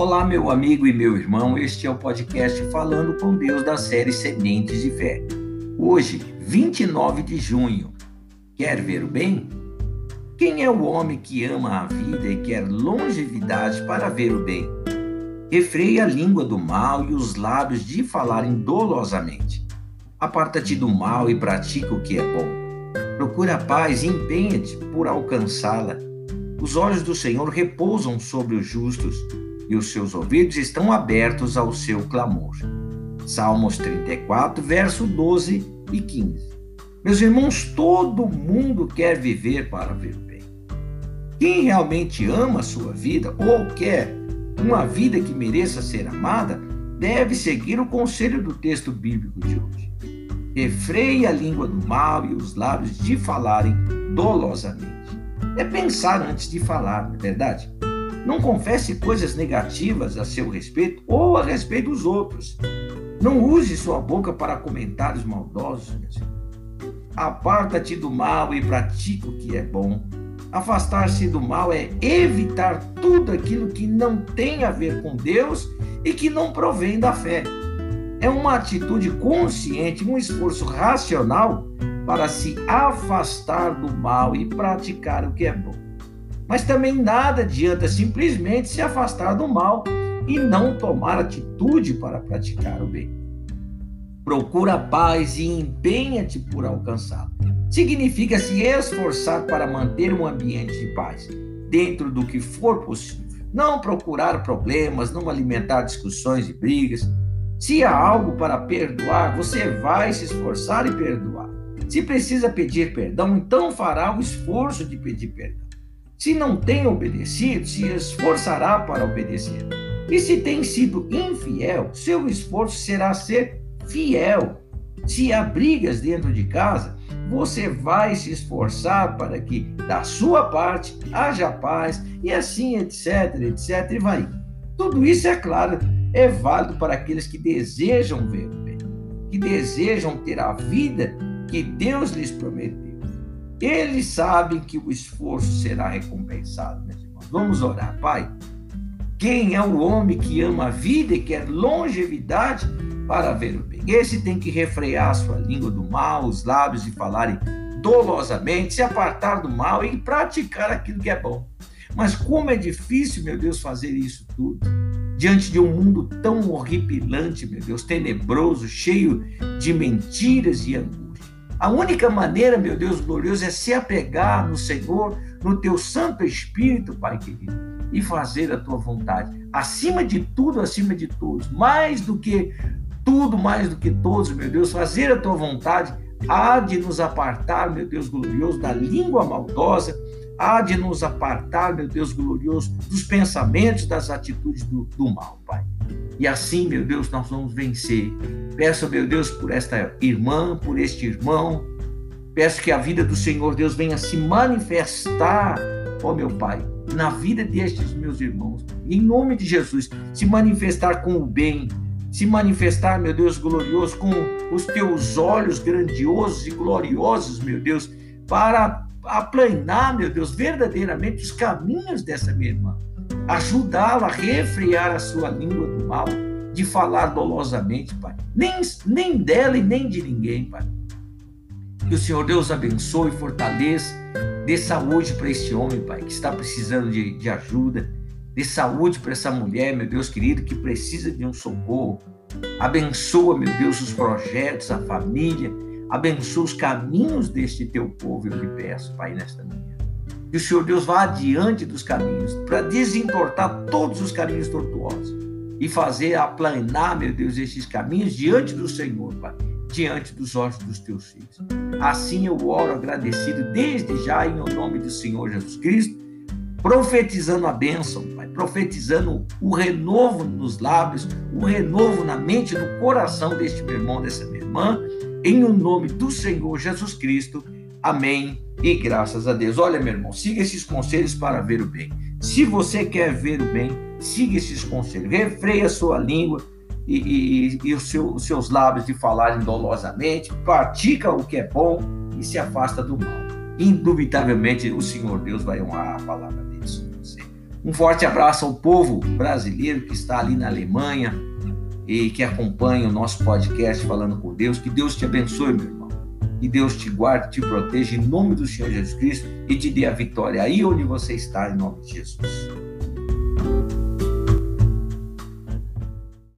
Olá, meu amigo e meu irmão, este é o podcast Falando com Deus da série Sementes de Fé. Hoje, 29 de junho. Quer ver o bem? Quem é o homem que ama a vida e quer longevidade para ver o bem? Refreia a língua do mal e os lábios de falarem dolosamente. Aparta-te do mal e pratica o que é bom. Procura a paz e empenha-te por alcançá-la. Os olhos do Senhor repousam sobre os justos e os seus ouvidos estão abertos ao seu clamor. Salmos 34, verso 12 e 15. Meus irmãos, todo mundo quer viver para ver bem. Quem realmente ama a sua vida ou quer uma vida que mereça ser amada, deve seguir o conselho do texto bíblico de hoje. Refreie a língua do mal e os lábios de falarem dolosamente. É pensar antes de falar, não é verdade? Não confesse coisas negativas a seu respeito ou a respeito dos outros. Não use sua boca para comentários maldosos. Aparta-te do mal e pratica o que é bom. Afastar-se do mal é evitar tudo aquilo que não tem a ver com Deus e que não provém da fé. É uma atitude consciente, um esforço racional para se afastar do mal e praticar o que é bom. Mas também nada adianta simplesmente se afastar do mal e não tomar atitude para praticar o bem. Procura a paz e empenha-te por alcançá-la. Significa se esforçar para manter um ambiente de paz, dentro do que for possível. Não procurar problemas, não alimentar discussões e brigas. Se há algo para perdoar, você vai se esforçar e perdoar. Se precisa pedir perdão, então fará o esforço de pedir perdão. Se não tem obedecido, se esforçará para obedecer. E se tem sido infiel, seu esforço será ser fiel. Se há brigas dentro de casa, você vai se esforçar para que, da sua parte, haja paz e assim, etc, etc, e vai. Tudo isso, é claro, é válido para aqueles que desejam ver o bem, que desejam ter a vida que Deus lhes prometeu. Eles sabem que o esforço será recompensado, meus irmãos. Vamos orar, Pai. Quem é o homem que ama a vida e quer longevidade para ver o bem? Esse tem que refrear sua língua do mal, os lábios e falarem dolosamente, se apartar do mal e praticar aquilo que é bom. Mas como é difícil, meu Deus, fazer isso tudo diante de um mundo tão horripilante, meu Deus, tenebroso, cheio de mentiras e angústias. A única maneira, meu Deus glorioso, é se apegar no Senhor, no teu Santo Espírito, Pai querido, e fazer a tua vontade. Acima de tudo, acima de todos, mais do que tudo, mais do que todos, meu Deus, fazer a tua vontade há de nos apartar, meu Deus glorioso, da língua maldosa, há de nos apartar, meu Deus glorioso, dos pensamentos, das atitudes do, do mal, Pai. E assim, meu Deus, nós vamos vencer. Peço, meu Deus, por esta irmã, por este irmão. Peço que a vida do Senhor Deus venha se manifestar, ó meu Pai, na vida destes meus irmãos. Em nome de Jesus, se manifestar com o bem, se manifestar, meu Deus glorioso, com os teus olhos grandiosos e gloriosos, meu Deus, para aplanar, meu Deus, verdadeiramente os caminhos dessa minha irmã ajudá-la a refrear a sua língua do mal, de falar dolosamente, Pai. Nem, nem dela e nem de ninguém, Pai. Que o Senhor Deus abençoe fortaleça, dê saúde para este homem, Pai, que está precisando de, de ajuda, dê saúde para essa mulher, meu Deus querido, que precisa de um socorro. Abençoa, meu Deus, os projetos, a família, abençoa os caminhos deste teu povo, eu te peço, Pai, nesta manhã que o Senhor Deus vá adiante dos caminhos, para desentortar todos os caminhos tortuosos e fazer aplanar, meu Deus, esses caminhos diante do Senhor, Pai, diante dos olhos dos teus filhos. Assim eu oro agradecido desde já em nome do Senhor Jesus Cristo, profetizando a bênção, Pai, profetizando o renovo nos lábios, o renovo na mente, no coração deste meu irmão, dessa minha irmã, em o nome do Senhor Jesus Cristo. Amém e graças a Deus. Olha, meu irmão, siga esses conselhos para ver o bem. Se você quer ver o bem, siga esses conselhos. Refreia a sua língua e, e, e os, os seus lábios de falarem dolosamente. Pratica o que é bom e se afasta do mal. Indubitavelmente, o Senhor Deus vai honrar a palavra dele sobre você. Um forte abraço ao povo brasileiro que está ali na Alemanha e que acompanha o nosso podcast Falando com Deus. Que Deus te abençoe, meu irmão. Que Deus te guarde, te proteja em nome do Senhor Jesus Cristo e te dê a vitória aí onde você está, em nome de Jesus.